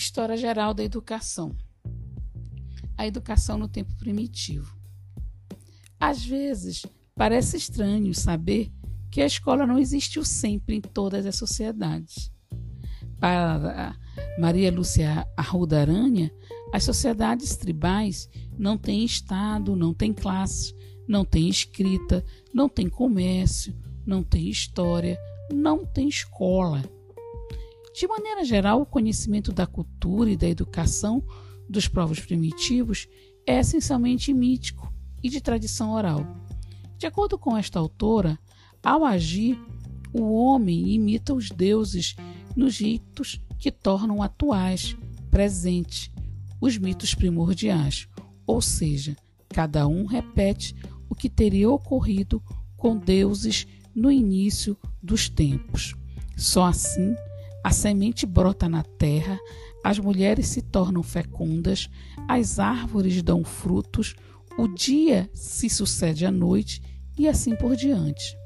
História geral da educação. A educação no tempo primitivo. Às vezes, parece estranho saber que a escola não existiu sempre em todas as sociedades. Para Maria Lúcia Arruda Aranha, as sociedades tribais não têm Estado, não têm classe, não têm escrita, não têm comércio, não têm história, não têm escola. De maneira geral, o conhecimento da cultura e da educação dos povos primitivos é essencialmente mítico e de tradição oral. De acordo com esta autora, ao agir, o homem imita os deuses nos ritos que tornam atuais, presentes, os mitos primordiais, ou seja, cada um repete o que teria ocorrido com deuses no início dos tempos. Só assim a semente brota na terra, as mulheres se tornam fecundas, as árvores dão frutos, o dia se sucede à noite e assim por diante.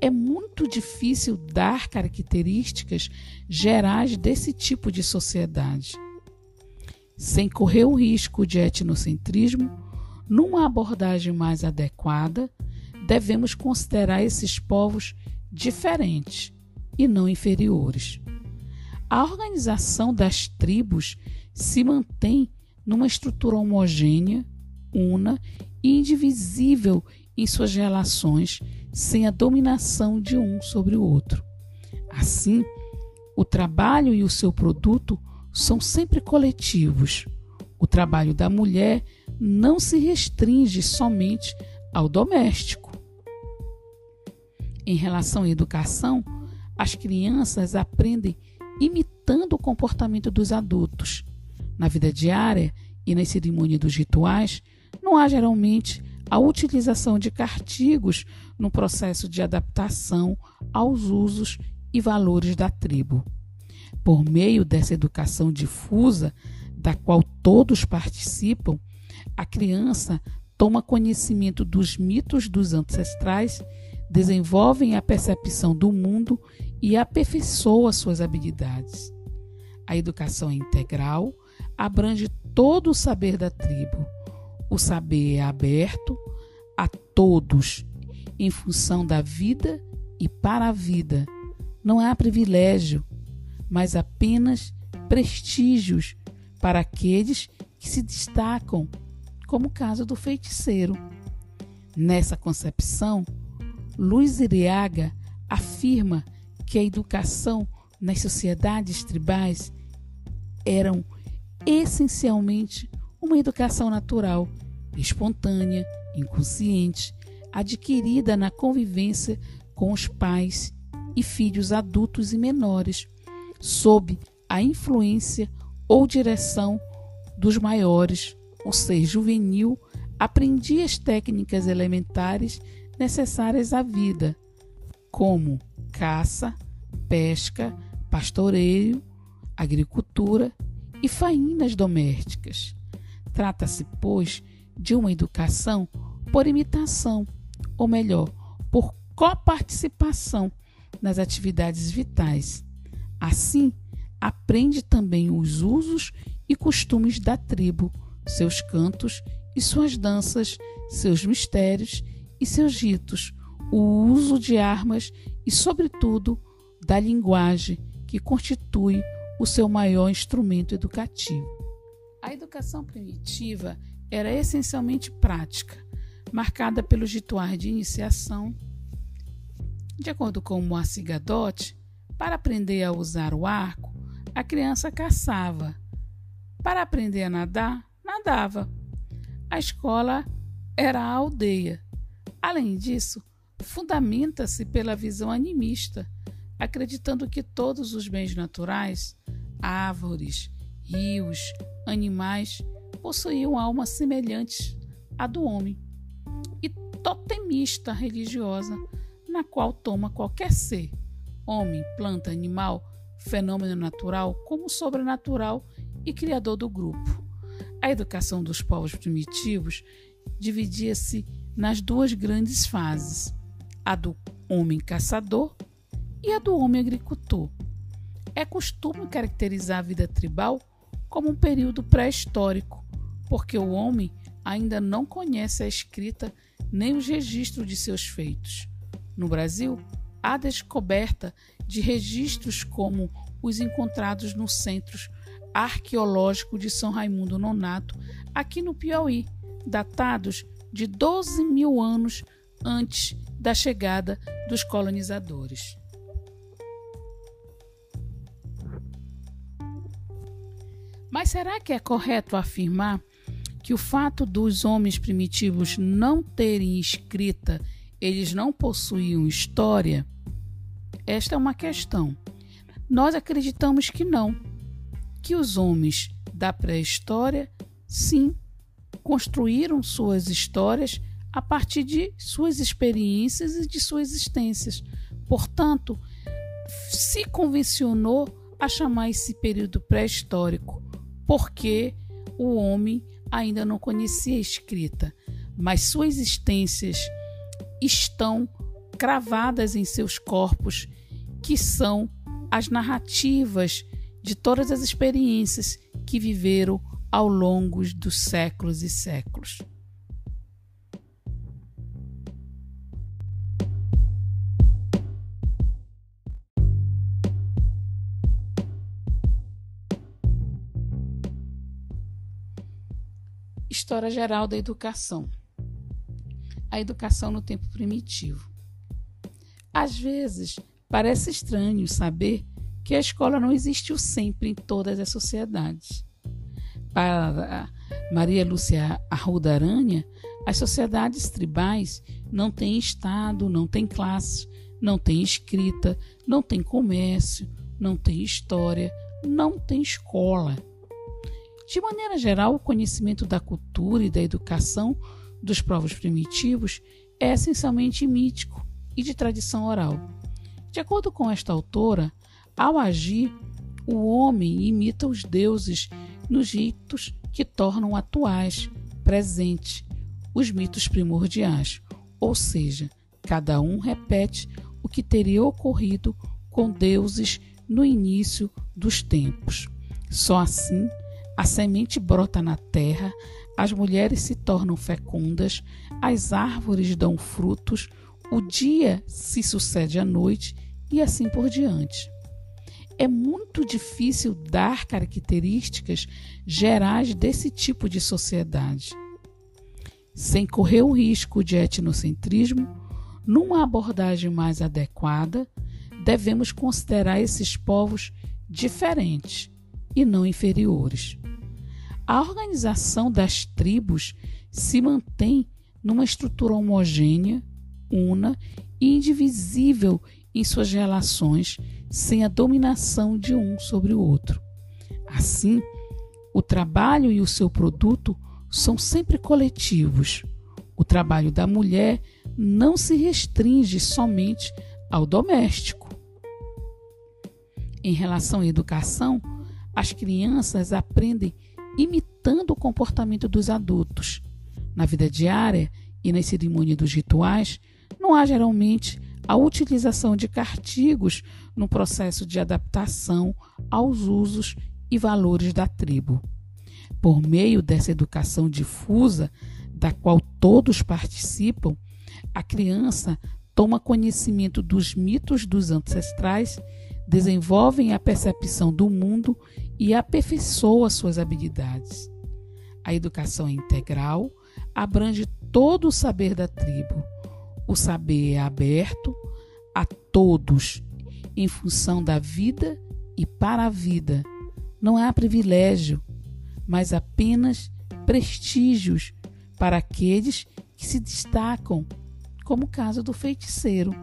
É muito difícil dar características gerais desse tipo de sociedade. Sem correr o risco de etnocentrismo, numa abordagem mais adequada, devemos considerar esses povos diferentes e não inferiores. A organização das tribos se mantém numa estrutura homogênea, una e indivisível em suas relações, sem a dominação de um sobre o outro. Assim, o trabalho e o seu produto são sempre coletivos. O trabalho da mulher não se restringe somente ao doméstico. Em relação à educação, as crianças aprendem imitando o comportamento dos adultos. Na vida diária e nas cerimônias dos rituais, não há geralmente a utilização de cartigos no processo de adaptação aos usos e valores da tribo. Por meio dessa educação difusa, da qual todos participam, a criança toma conhecimento dos mitos dos ancestrais, desenvolve a percepção do mundo e aperfeiçoa suas habilidades. A educação é integral, abrange todo o saber da tribo. O saber é aberto a todos, em função da vida e para a vida. Não há privilégio, mas apenas prestígios para aqueles que se destacam, como o caso do feiticeiro. Nessa concepção, Luiz Iriaga afirma que a educação nas sociedades tribais eram essencialmente uma educação natural, espontânea, inconsciente, adquirida na convivência com os pais e filhos adultos e menores, sob a influência ou direção dos maiores, ou seja, juvenil, aprendia as técnicas elementares necessárias à vida, como caça, pesca, pastoreio, agricultura e faínas domésticas. Trata-se, pois, de uma educação por imitação, ou melhor, por coparticipação nas atividades vitais. Assim, aprende também os usos e costumes da tribo, seus cantos e suas danças, seus mistérios e seus ritos, o uso de armas e, sobretudo, da linguagem, que constitui o seu maior instrumento educativo. A educação primitiva era essencialmente prática, marcada pelos rituais de iniciação. De acordo com Moacir Gadotti, para aprender a usar o arco, a criança caçava. Para aprender a nadar, nadava. A escola era a aldeia. Além disso, fundamenta-se pela visão animista, acreditando que todos os bens naturais, árvores, rios, animais, possuíam alma semelhante à do homem, e totemista religiosa, na qual toma qualquer ser, homem, planta, animal, fenômeno natural, como sobrenatural e criador do grupo. A educação dos povos primitivos dividia-se nas duas grandes fases: a do homem caçador e a do homem agricultor. É costume caracterizar a vida tribal como um período pré-histórico, porque o homem ainda não conhece a escrita nem os registros de seus feitos. No Brasil, há descoberta de registros como os encontrados no Centro Arqueológico de São Raimundo Nonato, aqui no Piauí, datados de 12 mil anos antes da chegada dos colonizadores. Mas será que é correto afirmar que o fato dos homens primitivos não terem escrita, eles não possuíam história? Esta é uma questão. Nós acreditamos que não, que os homens da pré-história, sim, construíram suas histórias a partir de suas experiências e de suas existências. Portanto, se convencionou a chamar esse período pré-histórico, porque o homem ainda não conhecia a escrita, mas suas existências estão cravadas em seus corpos, que são as narrativas de todas as experiências que viveram ao longo dos séculos e séculos. História geral da educação. A educação no tempo primitivo. Às vezes, parece estranho saber que a escola não existiu sempre em todas as sociedades. Para Maria Lúcia Arruda Aranha, as sociedades tribais não têm Estado, não têm classe, não têm escrita, não têm comércio, não têm história, não têm escola. De maneira geral, o conhecimento da cultura e da educação dos povos primitivos é essencialmente mítico e de tradição oral. De acordo com esta autora, ao agir, o homem imita os deuses nos ritos que tornam atuais, presentes, os mitos primordiais, ou seja, cada um repete o que teria ocorrido com deuses no início dos tempos. Só assim a semente brota na terra, as mulheres se tornam fecundas, as árvores dão frutos, o dia se sucede à noite e assim por diante. É muito difícil dar características gerais desse tipo de sociedade. Sem correr o risco de etnocentrismo, numa abordagem mais adequada, devemos considerar esses povos diferentes e não inferiores. A organização das tribos se mantém numa estrutura homogênea, una e indivisível em suas relações, sem a dominação de um sobre o outro. Assim, o trabalho e o seu produto são sempre coletivos. O trabalho da mulher não se restringe somente ao doméstico. Em relação à educação, as crianças aprendem imitando o comportamento dos adultos. Na vida diária e nas cerimônias dos rituais, não há geralmente a utilização de cartigos no processo de adaptação aos usos e valores da tribo. Por meio dessa educação difusa, da qual todos participam, a criança toma conhecimento dos mitos dos ancestrais, desenvolve a percepção do mundo e aperfeiçoa suas habilidades. A educação integral abrange todo o saber da tribo. O saber é aberto a todos em função da vida e para a vida. Não há privilégio, mas apenas prestígios para aqueles que se destacam, como o caso do feiticeiro.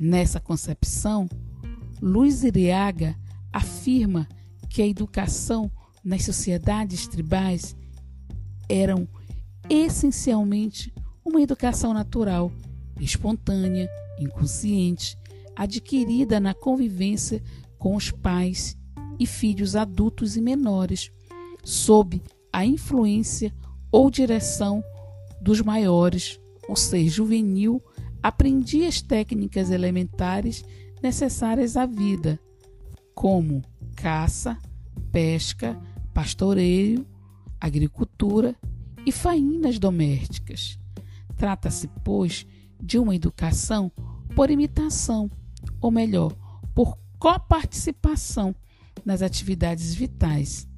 Nessa concepção, Luiz Iriaga afirma que a educação nas sociedades tribais eram essencialmente uma educação natural, espontânea, inconsciente, adquirida na convivência com os pais e filhos adultos e menores, sob a influência ou direção dos maiores, o ser juvenil aprendia as técnicas elementares necessárias à vida, como caça, pesca, pastoreio, agricultura e faínas domésticas. Trata-se, pois, de uma educação por imitação, ou melhor, por coparticipação nas atividades vitais.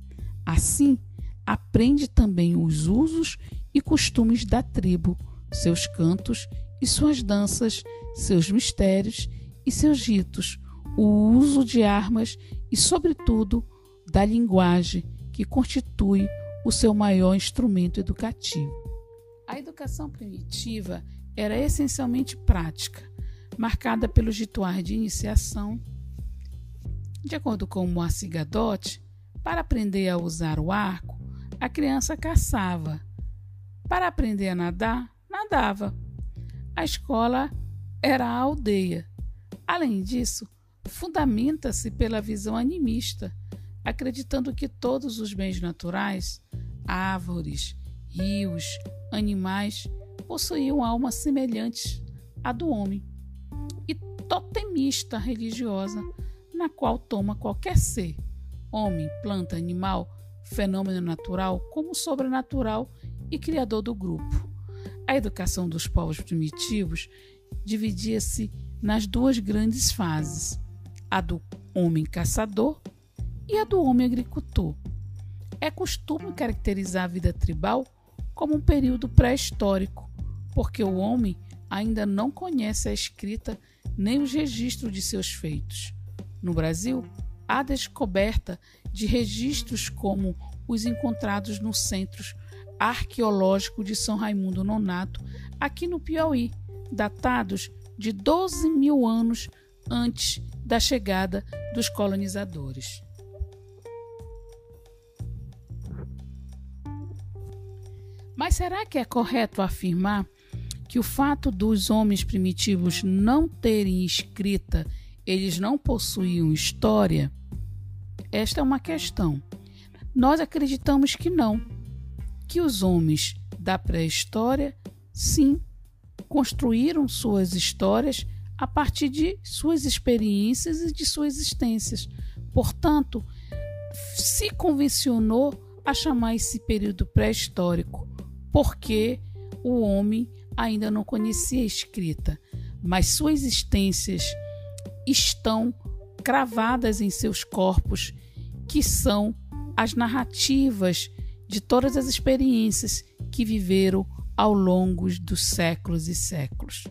Assim, aprende também os usos e costumes da tribo, seus cantos e suas danças, seus mistérios e seus ritos, o uso de armas e, sobretudo, da linguagem que constitui o seu maior instrumento educativo. A educação primitiva era essencialmente prática, marcada pelos rituais de iniciação. De acordo com Moacir Gadotti, para aprender a usar o arco, a criança caçava. Para aprender a nadar, nadava. A escola era a aldeia. Além disso, fundamenta-se pela visão animista, acreditando que todos os bens naturais árvores, rios, animais possuíam alma semelhante à do homem, e totemista religiosa, na qual toma qualquer ser, homem, planta, animal, fenômeno natural, como sobrenatural e criador do grupo. A educação dos povos primitivos dividia-se nas duas grandes fases: a do homem caçador e a do homem agricultor. É costume caracterizar a vida tribal como um período pré-histórico, porque o homem ainda não conhece a escrita nem os registros de seus feitos. No Brasil, há descoberta de registros como os encontrados no Centro Arqueológico de São Raimundo Nonato, aqui no Piauí, datados de 12 mil anos antes da chegada dos colonizadores. Mas será que é correto afirmar que o fato dos homens primitivos não terem escrita, eles não possuíam história? Esta é uma questão. Nós acreditamos que não, que os homens da pré-história, sim, construíram suas histórias a partir de suas experiências e de suas existências. Portanto, se convencionou a chamar esse período pré-histórico porque o homem ainda não conhecia a escrita, mas suas existências estão cravadas em seus corpos, que são as narrativas de todas as experiências que viveram ao longo dos séculos e séculos.